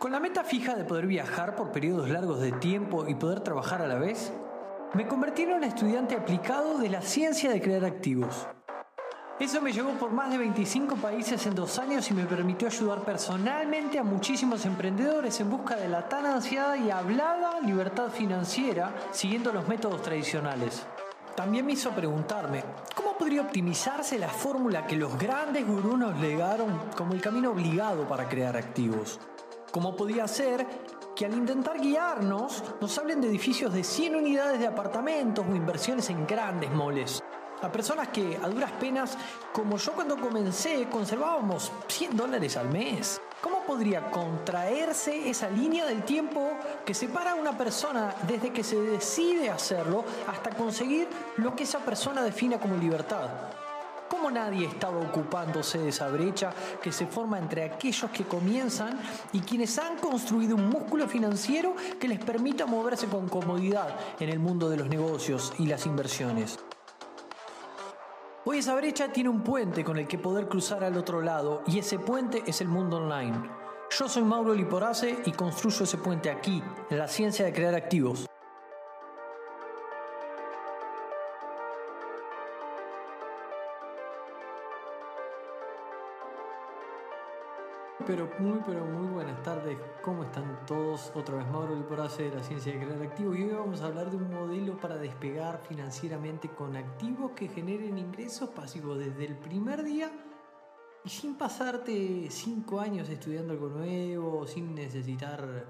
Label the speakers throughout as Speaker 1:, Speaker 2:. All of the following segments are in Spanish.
Speaker 1: Con la meta fija de poder viajar por periodos largos de tiempo y poder trabajar a la vez, me convertí en un estudiante aplicado de la ciencia de crear activos. Eso me llevó por más de 25 países en dos años y me permitió ayudar personalmente a muchísimos emprendedores en busca de la tan ansiada y hablada libertad financiera siguiendo los métodos tradicionales. También me hizo preguntarme, ¿cómo podría optimizarse la fórmula que los grandes gurús nos legaron como el camino obligado para crear activos? ¿Cómo podía ser que al intentar guiarnos nos hablen de edificios de 100 unidades de apartamentos o inversiones en grandes moles? A personas que a duras penas, como yo cuando comencé, conservábamos 100 dólares al mes. ¿Cómo podría contraerse esa línea del tiempo que separa a una persona desde que se decide hacerlo hasta conseguir lo que esa persona defina como libertad? ¿Cómo nadie estaba ocupándose de esa brecha que se forma entre aquellos que comienzan y quienes han construido un músculo financiero que les permita moverse con comodidad en el mundo de los negocios y las inversiones? Hoy esa brecha tiene un puente con el que poder cruzar al otro lado y ese puente es el mundo online. Yo soy Mauro Liporace y construyo ese puente aquí, en la ciencia de crear activos. Pero muy, pero muy buenas tardes. ¿Cómo están todos? Otra vez Mauro Liporace de la ciencia de crear activos y hoy vamos a hablar de un modelo para despegar financieramente con activos que generen ingresos pasivos desde el primer día y sin pasarte 5 años estudiando algo nuevo, sin necesitar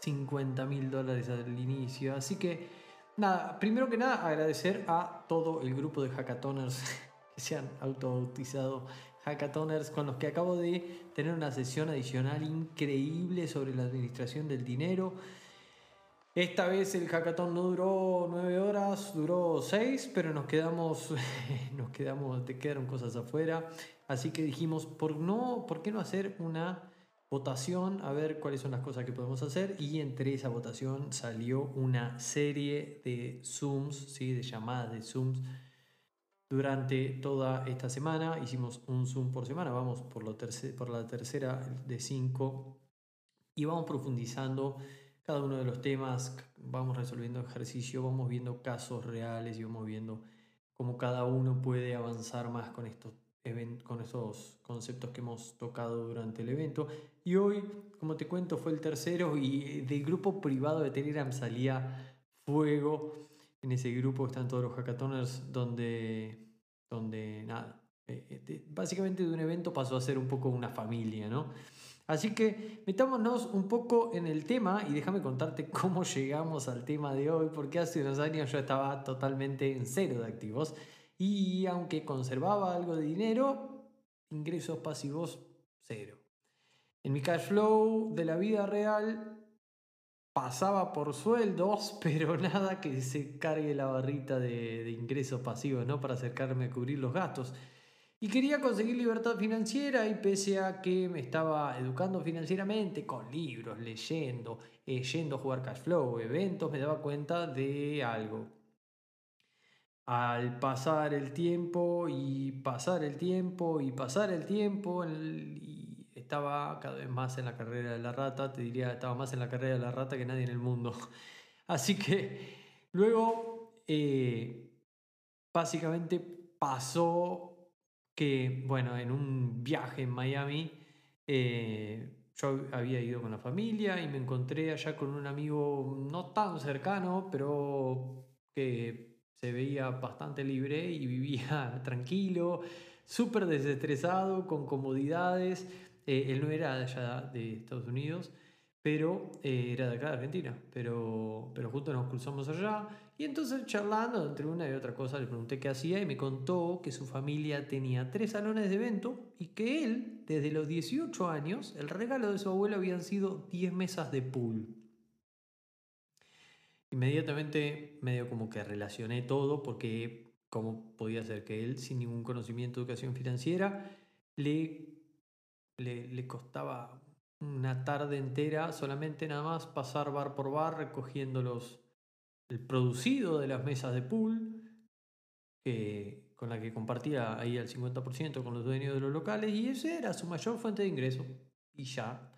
Speaker 1: 50 mil dólares al inicio. Así que, nada, primero que nada agradecer a todo el grupo de hackathoners que se han autobautizado hackathoners con los que acabo de tener una sesión adicional increíble sobre la administración del dinero. Esta vez el hackathon no duró nueve horas, duró seis, pero nos quedamos, nos quedamos, te quedaron cosas afuera. Así que dijimos, ¿por, no, ¿por qué no hacer una votación a ver cuáles son las cosas que podemos hacer? Y entre esa votación salió una serie de Zooms, ¿sí? de llamadas de Zooms durante toda esta semana. Hicimos un Zoom por semana, vamos por, lo por la tercera de cinco y vamos profundizando cada uno de los temas, vamos resolviendo ejercicio, vamos viendo casos reales y vamos viendo cómo cada uno puede avanzar más con estos, con estos conceptos que hemos tocado durante el evento. Y hoy, como te cuento, fue el tercero y del grupo privado de Telegram salía fuego en ese grupo están todos los hackathoners donde, donde nada, eh, básicamente de un evento pasó a ser un poco una familia, ¿no? Así que metámonos un poco en el tema y déjame contarte cómo llegamos al tema de hoy, porque hace unos años yo estaba totalmente en cero de activos y aunque conservaba algo de dinero, ingresos pasivos cero. En mi cash flow de la vida real pasaba por sueldos, pero nada que se cargue la barrita de, ingresos pasivos, ¿no? Para acercarme a cubrir los gastos. Y quería conseguir libertad financiera y pese a que me estaba educando financieramente con libros, leyendo, eh, yendo a jugar cash flow, eventos, me daba cuenta de algo. Al pasar el tiempo y pasar el tiempo y pasar el tiempo y estaba cada vez más en la carrera de la rata, te diría, estaba más en la carrera de la rata que nadie en el mundo. Así que luego, eh, básicamente pasó que, bueno, en un viaje en Miami, eh, yo había ido con la familia y me encontré allá con un amigo no tan cercano, pero que se veía bastante libre y vivía tranquilo, súper desestresado, con comodidades eh, él no era de allá de Estados Unidos, pero eh, era de acá de Argentina. Pero, pero justo nos cruzamos allá. Y entonces charlando entre una y otra cosa, le pregunté qué hacía y me contó que su familia tenía tres salones de evento y que él, desde los 18 años, el regalo de su abuelo habían sido 10 mesas de pool. Inmediatamente medio como que relacioné todo porque cómo podía ser que él, sin ningún conocimiento de educación financiera, le le, costaba una tarde entera solamente nada más pasar bar por bar recogiendo los, el producido de las mesas de pool que, con la que compartía ahí al 50% con los dueños de los locales y esa era su mayor fuente de ingreso y ya.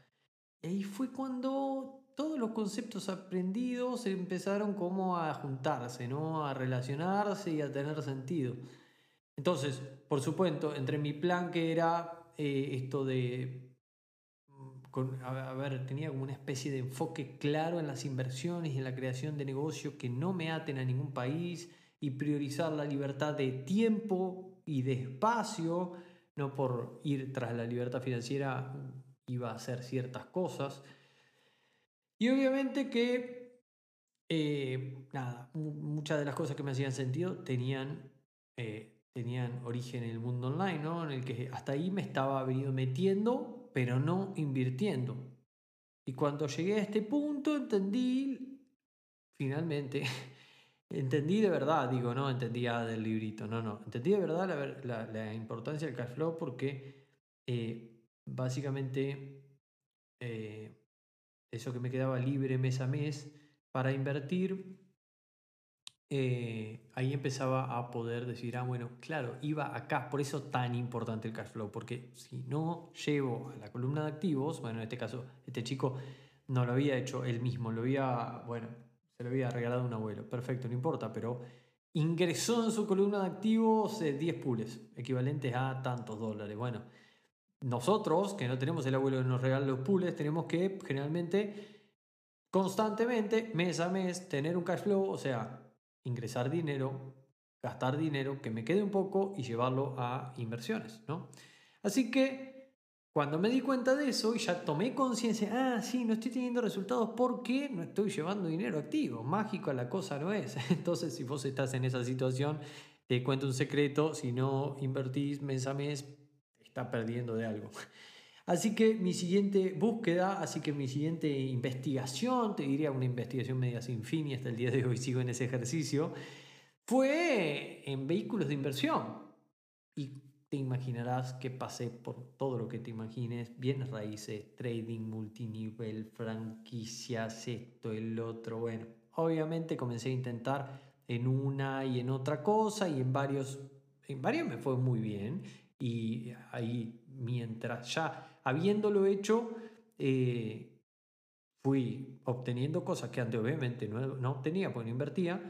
Speaker 1: Y fue cuando todos los conceptos aprendidos empezaron como a juntarse, ¿no? A relacionarse y a tener sentido. Entonces, por supuesto, entre mi plan que era eh, esto de a ver, tenía como una especie de enfoque claro en las inversiones y en la creación de negocios que no me aten a ningún país y priorizar la libertad de tiempo y de espacio, no por ir tras la libertad financiera iba a hacer ciertas cosas. Y obviamente que, eh, nada, muchas de las cosas que me hacían sentido tenían, eh, tenían origen en el mundo online, ¿no? En el que hasta ahí me estaba venido metiendo pero no invirtiendo. Y cuando llegué a este punto entendí, finalmente, entendí de verdad, digo, no entendía del librito, no, no, entendí de verdad la, importancia del cash flow porque eh, básicamente eh, eso que me quedaba libre mes a mes para invertir eh, ahí empezaba a poder decir, ah, bueno, claro, iba acá, por eso tan importante el cash flow, porque si no llevo a la columna de activos, bueno, en este caso, este chico no lo había hecho él mismo, lo había, bueno, se lo había regalado un abuelo, perfecto, no importa, pero ingresó en su columna de activos 10 eh, pules, equivalentes a tantos dólares. Bueno, nosotros, que no tenemos el abuelo que nos regala los pules, tenemos que generalmente, constantemente, mes a mes, tener un cash flow, o sea, ingresar dinero, gastar dinero, que me quede un poco y llevarlo a inversiones, ¿no? Así que cuando me di cuenta de eso y ya tomé conciencia, ah, sí, no estoy teniendo resultados porque no estoy llevando dinero activo, mágico la cosa no es. Entonces, si vos estás en esa situación, te cuento un secreto, si no invertís mes a mes, está perdiendo de algo. Así que mi siguiente búsqueda, así que mi siguiente investigación, te diría una investigación media sin fin y hasta el día de hoy sigo en ese ejercicio, fue en vehículos de inversión. Y te imaginarás que pasé por todo lo que te imagines, bienes raíces, trading, multinivel, franquicias, esto, el otro. Bueno, obviamente comencé a intentar en una y en otra cosa y en varios, en varios me fue muy bien y ahí mientras ya habiéndolo hecho, eh, fui obteniendo cosas que antes obviamente no, no obtenía porque no invertía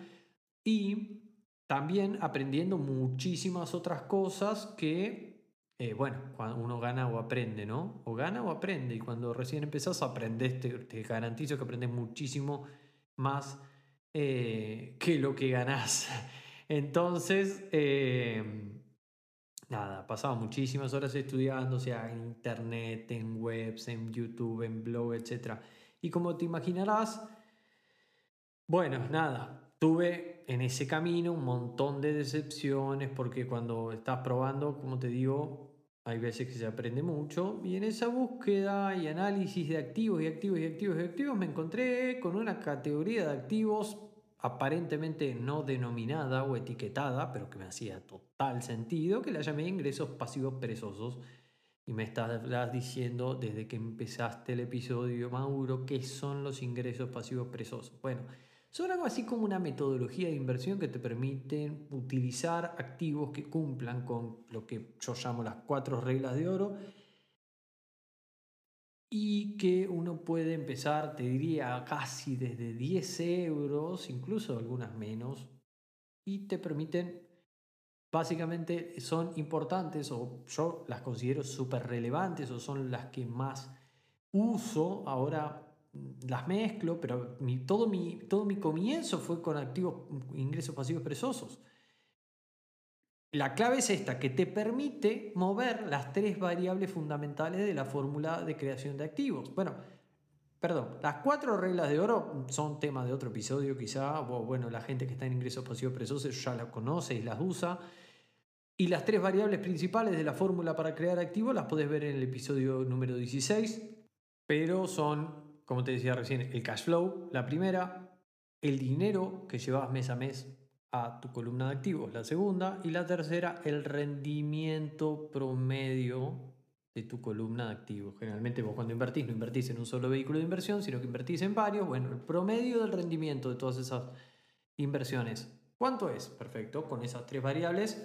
Speaker 1: y también aprendiendo muchísimas otras cosas que, eh, bueno, cuando uno gana o aprende, ¿no? O gana o aprende y cuando recién empezás aprendes, te, te garantizo que aprendes muchísimo más eh, que lo que ganás. Entonces, nada, pasaba muchísimas horas estudiando, sea, en internet, en webs, en YouTube, en blog, etc. Y como te imaginarás, bueno, nada, tuve en ese camino un montón de decepciones porque cuando estás probando, como te digo, hay veces que se aprende mucho y en esa búsqueda y análisis de activos y activos y activos y activos me encontré con una categoría de activos aparentemente no denominada o etiquetada, pero que me hacía total sentido, que la llamé ingresos pasivos perezosos. Y me estás diciendo desde que empezaste el episodio, Mauro, qué son los ingresos pasivos perezosos. Bueno, son algo así como una metodología de inversión que te permiten utilizar activos que cumplan con lo que yo llamo las cuatro reglas de oro y que uno puede empezar, te diría, casi desde 10 euros, incluso algunas menos, y te permiten, básicamente son importantes o yo las considero súper relevantes o son las que más uso, ahora mm, las mezclo, pero todo, mi, todo mi comienzo fue con activos, ingresos pasivos presosos. La clave es esta, que te permite mover las tres variables fundamentales de la fórmula de creación de activos. Bueno, perdón, las cuatro reglas de oro son tema de otro episodio quizá, bueno, la gente que está en ingresos pasivos presos ya las conoce y las usa. Y las tres variables principales de la fórmula para crear activos las podés ver en el episodio número 16, pero son, como te decía recién, el cash flow, la primera, el dinero que llevas mes a mes a tu columna de activos, la segunda, y la tercera, el rendimiento promedio de tu columna de activos. Generalmente vos cuando invertís no invertís en un solo vehículo de inversión, sino que invertís en varios. Bueno, el promedio del rendimiento de todas esas inversiones. ¿Cuánto es? Perfecto, con esas tres variables.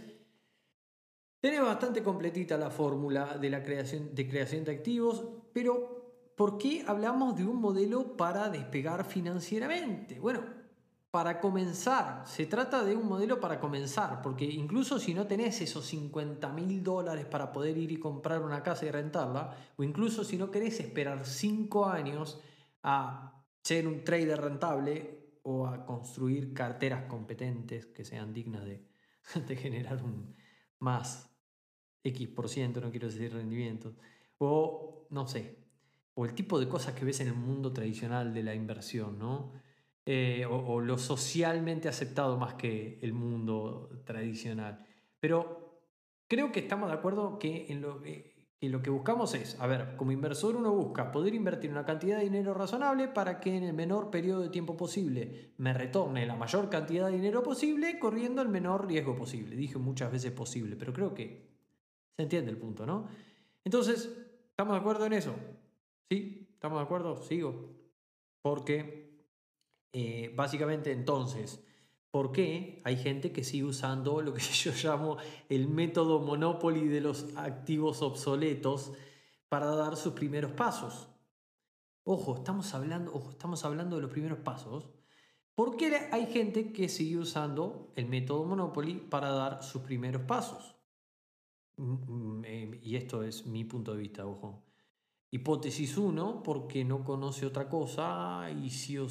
Speaker 1: Tenés bastante completita la fórmula de la creación de, creación de activos, pero ¿por qué hablamos de un modelo para despegar financieramente? Bueno, para comenzar, se trata de un modelo para comenzar, porque incluso si no tenés esos 50 mil dólares para poder ir y comprar una casa y rentarla, o incluso si no querés esperar 5 años a ser un trader rentable o a construir carteras competentes que sean dignas de, de generar un más X por ciento, no quiero decir rendimientos, o no sé, o el tipo de cosas que ves en el mundo tradicional de la inversión, ¿no? Eh, o, lo socialmente aceptado más que el mundo tradicional. Pero creo que estamos de acuerdo que en lo, eh, lo que buscamos es, a ver, como inversor uno busca poder invertir una cantidad de dinero razonable para que en el menor periodo de tiempo posible me retorne la mayor cantidad de dinero posible corriendo el menor riesgo posible. Dije muchas veces posible, pero creo que se entiende el punto, ¿no? Entonces, ¿estamos de acuerdo en eso? ¿Sí? ¿Estamos de acuerdo? Sigo. Porque eh, básicamente entonces, ¿por qué hay gente que sigue usando lo que yo llamo el método Monopoly de los activos obsoletos para dar sus primeros pasos? Ojo, estamos hablando, ojo, estamos hablando de los primeros pasos. ¿Por qué hay gente que sigue usando el método Monopoly para dar sus primeros pasos? Mm, mm, eh, y esto es mi punto de vista, ojo. Hipótesis 1, porque no conoce otra cosa y sí o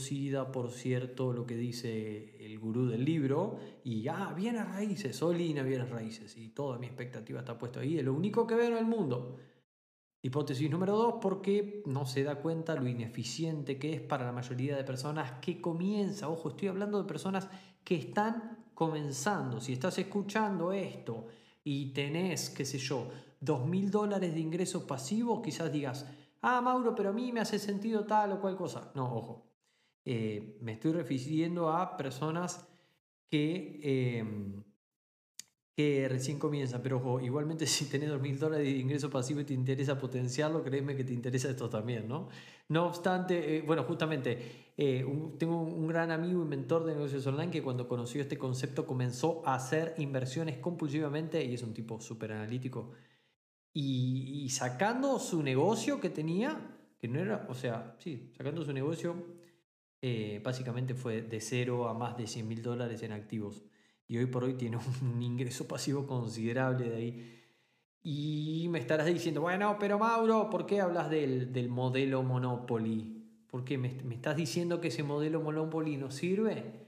Speaker 1: por cierto lo que dice el gurú del libro y, ah, viene raíces, Solina viene raíces y toda mi expectativa está puesta ahí, es lo único que veo en el mundo. Hipótesis número 2, porque no se da cuenta lo ineficiente que es para la mayoría de personas que comienza, ojo, estoy hablando de personas que están comenzando, si estás escuchando esto y tenés, qué sé yo, dos mil dólares de ingresos pasivos, quizás digas, ah, Mauro, pero a mí me hace sentido tal o cual cosa. No, ojo. Eh, me estoy refiriendo a personas que, em, que recién comienzan, pero ojo, igualmente si tenés dos mil dólares de ingreso pasivo y te interesa potenciarlo, créeme que te interesa esto también, ¿no? No obstante, eh, bueno, justamente, eh, tengo un gran amigo y mentor de negocios online que cuando conoció este concepto comenzó a hacer inversiones compulsivamente y es un tipo súper analítico y, sacando su negocio que tenía, que no era, o sea, sí, sacando su negocio, eh, básicamente fue de cero a más de 100 mil dólares en activos. Y hoy por hoy tiene un ingreso pasivo considerable de ahí. Y me estarás diciendo, bueno, pero Mauro, ¿por qué hablas del, del modelo Monopoly? ¿Por qué me, me estás diciendo que ese modelo Monopoly no sirve?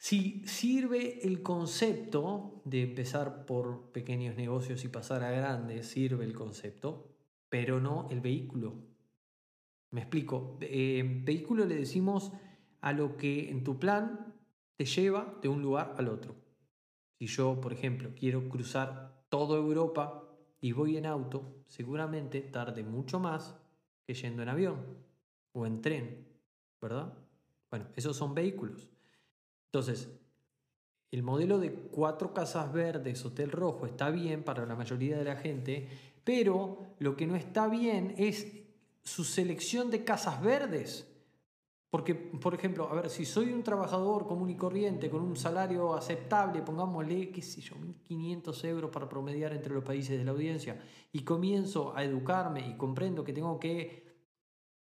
Speaker 1: Si sirve el concepto de empezar por pequeños negocios y pasar a grandes, sirve el concepto, pero no el vehículo. Me explico. Eh, vehículo le decimos a lo que en tu plan te lleva de un lugar al otro. Si yo, por ejemplo, quiero cruzar toda Europa y voy en auto, seguramente tarde mucho más que yendo en avión o en tren, ¿verdad? Bueno, esos son vehículos. Entonces, el modelo de cuatro casas verdes, hotel rojo, está bien para la mayoría de la gente, pero lo que no está bien es su selección de casas verdes. Porque, por ejemplo, a ver, si soy un trabajador común y corriente con un salario aceptable, pongámosle, qué sé yo, 1.500 euros para promediar entre los países de la audiencia, y comienzo a educarme y comprendo que tengo que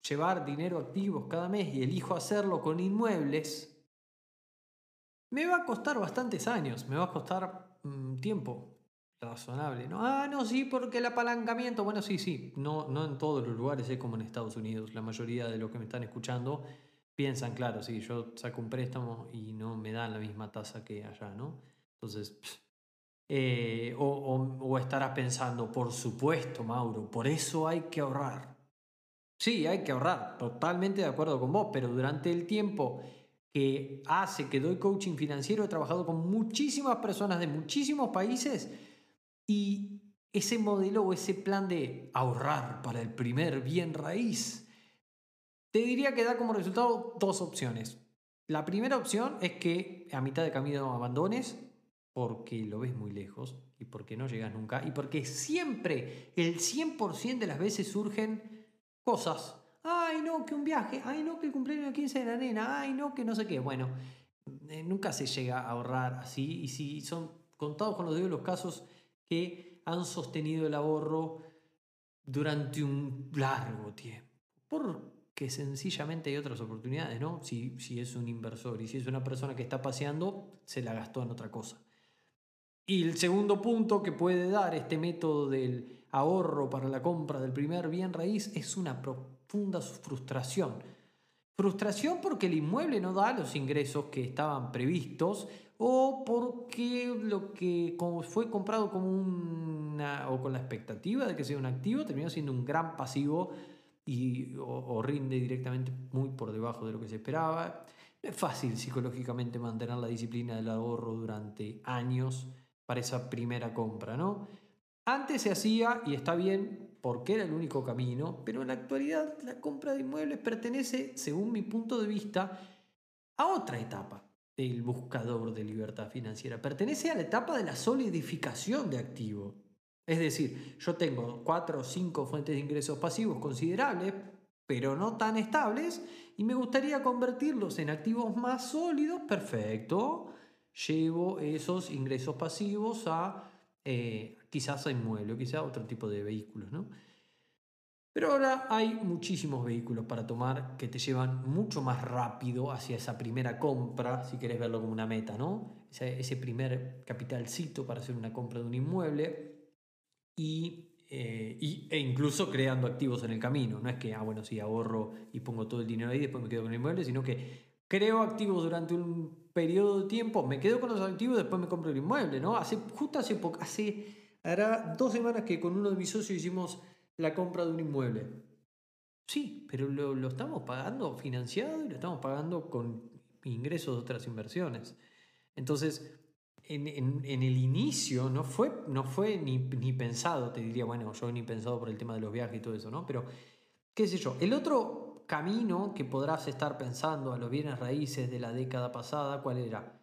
Speaker 1: llevar dinero activos cada mes y elijo hacerlo con inmuebles, me va a costar bastantes años, me va a costar mm, tiempo razonable. ¿no? Ah, no, sí, porque el apalancamiento, bueno, sí, sí, no, no en todos los lugares es como en Estados Unidos. La mayoría de los que me están escuchando piensan, claro, sí, yo saco un préstamo y no me dan la misma tasa que allá, ¿no? Entonces, eh, o, o estarás pensando, por supuesto, Mauro, por eso hay que ahorrar. Sí, hay que ahorrar, totalmente de acuerdo con vos, pero durante el tiempo que hace que doy coaching financiero, he trabajado con muchísimas personas de muchísimos países y ese modelo o ese plan de ahorrar para el primer bien raíz, te diría que da como resultado dos opciones. La primera opción es que a mitad de camino abandones porque lo ves muy lejos y porque no llegas nunca y porque siempre, el 100% de las veces surgen cosas ay no, que un viaje, ay no, que el cumpleaños de 15 de la nena, ay no, que no sé qué. Bueno, eh, nunca se llega a ahorrar así y si son contados con los dedos los casos que han sostenido el ahorro durante un largo tiempo. Porque sencillamente hay otras oportunidades, ¿no? Si, si es un inversor y si es una persona que está paseando, se la gastó en otra cosa. Y el segundo punto que puede dar este método del ahorro para la compra del primer bien raíz es una profunda frustración. Frustración porque el inmueble no da los ingresos que estaban previstos o porque lo que fue comprado una, o con la expectativa de que sea un activo terminó siendo un gran pasivo y, o, rinde directamente muy por debajo de lo que se esperaba. No es fácil psicológicamente mantener la disciplina del ahorro durante años para esa primera compra, ¿no? Antes se hacía, y está bien, porque era el único camino, pero en la actualidad la compra de inmuebles pertenece, según mi punto de vista, a otra etapa del buscador de libertad financiera. Pertenece a la etapa de la solidificación de activos. Es decir, yo tengo cuatro o cinco fuentes de ingresos pasivos considerables, pero no tan estables, y me gustaría convertirlos en activos más sólidos. Perfecto. Llevo esos ingresos pasivos a eh, quizás a inmueble, quizás a otro tipo de vehículos. ¿no? Pero ahora hay muchísimos vehículos para tomar que te llevan mucho más rápido hacia esa primera compra, si quieres verlo como una meta, ¿no? Ese, primer capitalcito para hacer una compra de un inmueble y, eh, e incluso creando activos en el camino. No es que, ah, bueno, sí, ahorro y pongo todo el dinero ahí y después me quedo con el inmueble, sino que creo activos durante un periodo de tiempo, me quedo con los activos y después me compro el inmueble, ¿no? Hace, justo hace poco, hace, hará dos semanas que con uno de mis socios hicimos la compra de un inmueble. Sí, pero lo, estamos pagando financiado y lo estamos pagando con ingresos de otras inversiones. Entonces, en, el inicio no fue, no fue ni, ni, pensado, te diría, bueno, yo ni pensado por el tema de los viajes y todo eso, ¿no? Pero, qué sé yo, el otro camino que podrás estar pensando a los bienes raíces de la década pasada, ¿cuál era?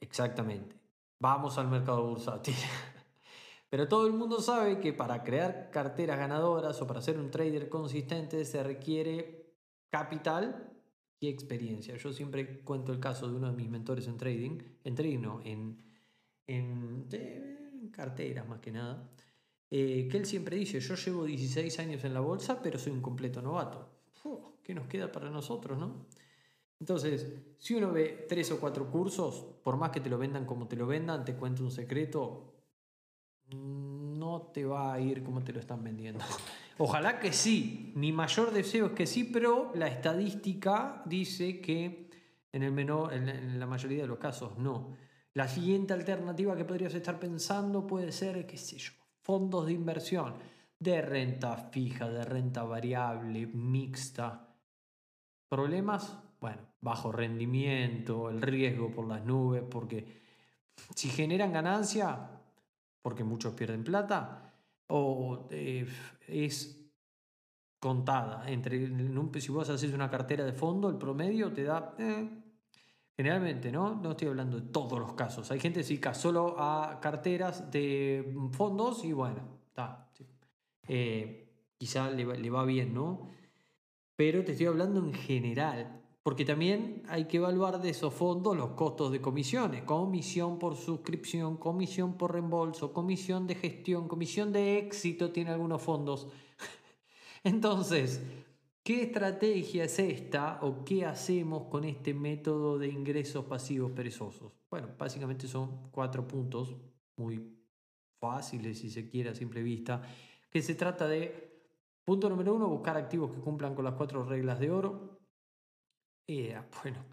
Speaker 1: Exactamente. Vamos al mercado bursátil. Pero todo el mundo sabe que para crear carteras ganadoras o para ser un trader consistente se requiere capital y experiencia. Yo siempre cuento el caso de uno de mis mentores en trading, en trading no, en, en, carteras más que nada, eh, que él siempre dice, yo llevo 16 años en la bolsa, pero soy un completo novato. ¿Qué nos queda para nosotros, no? Entonces, si uno ve tres o cuatro cursos, por más que te lo vendan como te lo vendan, te cuento un secreto, no te va a ir como te lo están vendiendo. Ojalá que sí, mi mayor deseo es que sí, pero la estadística dice que en, el menor, en la mayoría de los casos no. La siguiente alternativa que podrías estar pensando puede ser, qué sé yo, fondos de inversión de renta fija, de renta variable, mixta. ¿Problemas? Bueno, bajo rendimiento, el riesgo por las nubes, porque si generan ganancia, porque muchos pierden plata, o eh, es contada. Entre, si vos haces una cartera de fondo, el promedio te da... Eh, generalmente, ¿no? No estoy hablando de todos los casos. Hay gente que se dedica solo a carteras de fondos y bueno, está. Eh, quizá le le va bien, ¿no? Pero te estoy hablando en general. Porque también hay que evaluar de esos fondos los costos de comisiones, comisión por suscripción, comisión por reembolso, comisión de gestión, comisión de éxito, tiene algunos fondos. Entonces, ¿qué estrategia es esta o qué hacemos con este método de ingresos pasivos perezosos? Bueno, básicamente son cuatro puntos muy fáciles, si se quiere, a simple vista, que se trata de, punto número uno, buscar activos que cumplan con las cuatro reglas de oro. Bueno,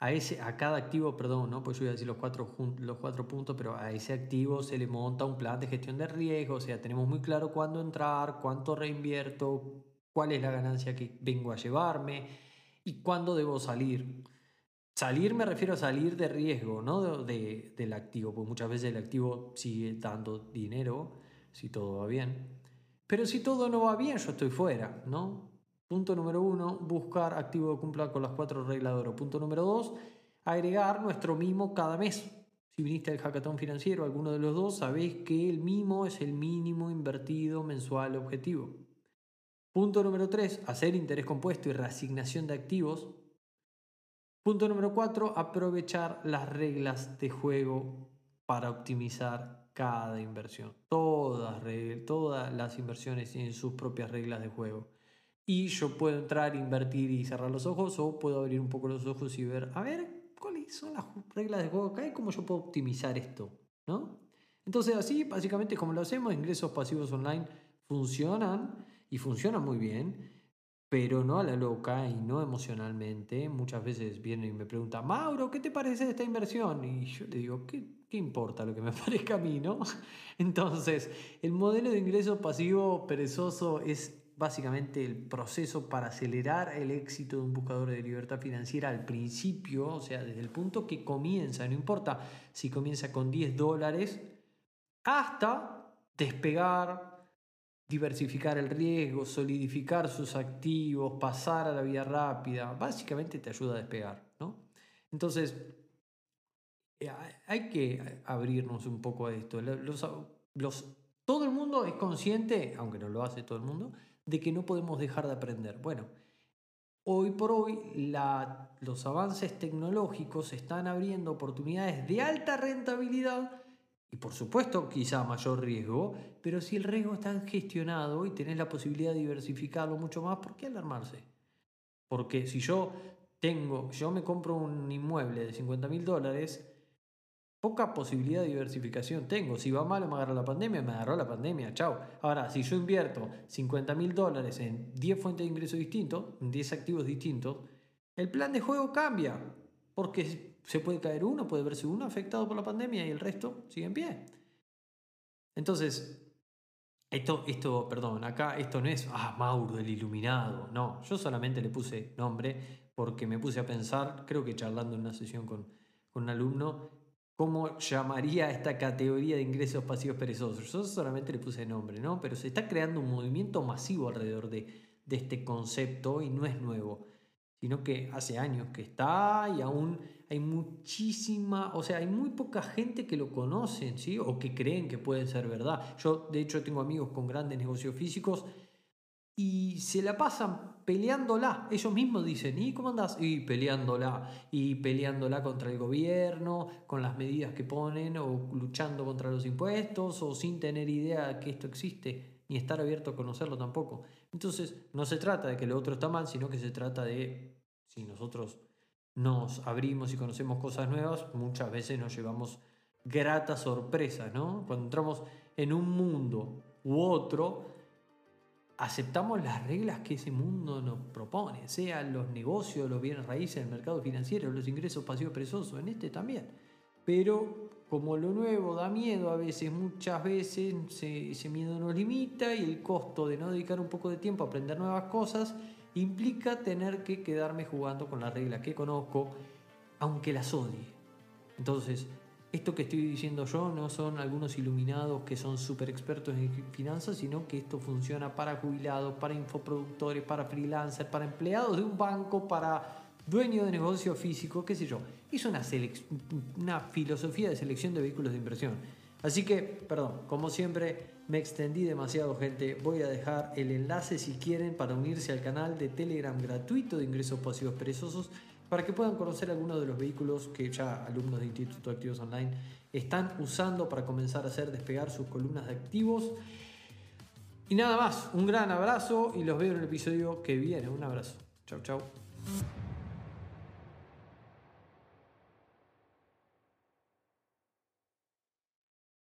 Speaker 1: a, ese, a cada activo, perdón, ¿no? pues yo voy a decir los cuatro, los cuatro puntos, pero a ese activo se le monta un plan de gestión de riesgo, o sea, tenemos muy claro cuándo entrar, cuánto reinvierto, cuál es la ganancia que vengo a llevarme y cuándo debo salir. Salir me refiero a salir de riesgo, no de, del activo, porque muchas veces el activo sigue dando dinero si todo va bien. Pero si todo no va bien, yo estoy fuera, ¿no? Punto número uno, buscar activo que cumpla con las cuatro reglas de oro. Punto número dos, agregar nuestro mimo cada mes. Si viniste al hackathon financiero, alguno de los dos, sabéis que el mimo es el mínimo invertido mensual objetivo. Punto número tres, hacer interés compuesto y reasignación de activos. Punto número cuatro, aprovechar las reglas de juego para optimizar cada inversión. Todas, todas las inversiones tienen sus propias reglas de juego. Y yo puedo entrar, invertir y cerrar los ojos o puedo abrir un poco los ojos y ver, a ver, cuáles son las reglas de juego acá y cómo yo puedo optimizar esto, ¿no? Entonces así, básicamente como lo hacemos, ingresos pasivos online funcionan y funcionan muy bien, pero no a la loca y no emocionalmente. Muchas veces vienen y me preguntan, Mauro, ¿qué te parece esta inversión? Y yo le digo, ¿qué, qué importa lo que me parezca a mí, no? Entonces, el modelo de ingreso pasivo perezoso es básicamente el proceso para acelerar el éxito de un buscador de libertad financiera al principio, o sea, desde el punto que comienza, no importa si comienza con 10 dólares, hasta despegar, diversificar el riesgo, solidificar sus activos, pasar a la vida rápida, básicamente te ayuda a despegar, ¿no? Entonces, eh, hay que abrirnos un poco a esto. todo el mundo es consciente, aunque no lo hace todo el mundo, de que no podemos dejar de aprender. Bueno, hoy por hoy los avances tecnológicos están abriendo oportunidades de alta rentabilidad y por supuesto quizá mayor riesgo, pero si el riesgo está gestionado y tenés la posibilidad de diversificarlo mucho más, ¿por qué alarmarse? Porque si yo tengo, yo me compro un inmueble de 50 mil dólares, poca posibilidad de diversificación tengo. Si va mal me agarra la pandemia, me agarró la pandemia, chao. Ahora, si yo invierto 50 mil dólares en 10 fuentes de ingreso distintos, en 10 activos distintos, el plan de juego cambia. Porque se puede caer uno, puede verse uno afectado por la pandemia y el resto sigue en pie. Entonces, esto, esto, perdón, acá esto no es, ah, Mauro, el iluminado. No, yo solamente le puse nombre porque me puse a pensar, creo que charlando en una sesión con, con un alumno, cómo llamaría esta categoría de ingresos pasivos perezosos. Yo solamente le puse nombre, ¿no? Pero se está creando un movimiento masivo alrededor de, este concepto y no es nuevo, sino que hace años que está y aún hay muchísima, o sea, hay muy poca gente que lo conocen, ¿sí? O que creen que puede ser verdad. Yo, de hecho, tengo amigos con grandes negocios físicos y se la pasan peleándola. Ellos mismos dicen, ¿y cómo andás? Y peleándola, y peleándola contra el gobierno, con las medidas que ponen, o luchando contra los impuestos, o sin tener idea de que esto existe, ni estar abierto a conocerlo tampoco. Entonces, no se trata de que lo otro está mal, sino que se trata de, si nosotros nos abrimos y conocemos cosas nuevas, muchas veces nos llevamos gratas sorpresas, ¿no? Cuando entramos en un mundo u otro, aceptamos las reglas que ese mundo nos propone, sean los negocios, los bienes raíces, el mercado financiero, los ingresos pasivos perezosos, en este también. Pero como lo nuevo da miedo a veces, muchas veces ese miedo nos limita y el costo de no dedicar un poco de tiempo a aprender nuevas cosas implica tener que quedarme jugando con las reglas que conozco, aunque las odie. Entonces, esto que estoy diciendo yo no son algunos iluminados que son súper expertos en finanzas, sino que esto funciona para jubilados, para infoproductores, para freelancers, para empleados de un banco, para dueños de negocio físico, qué sé yo. Es una, una filosofía de selección de vehículos de inversión. Así que, perdón, como siempre, me extendí demasiado, gente. Voy a dejar el enlace si quieren para unirse al canal de Telegram gratuito de ingresos pasivos perezosos para que puedan conocer algunos de los vehículos que ya alumnos de Instituto de Activos Online están usando para comenzar a hacer despegar sus columnas de activos. Y nada más, un gran abrazo y los veo en el episodio que viene. Un abrazo. Chau, chau.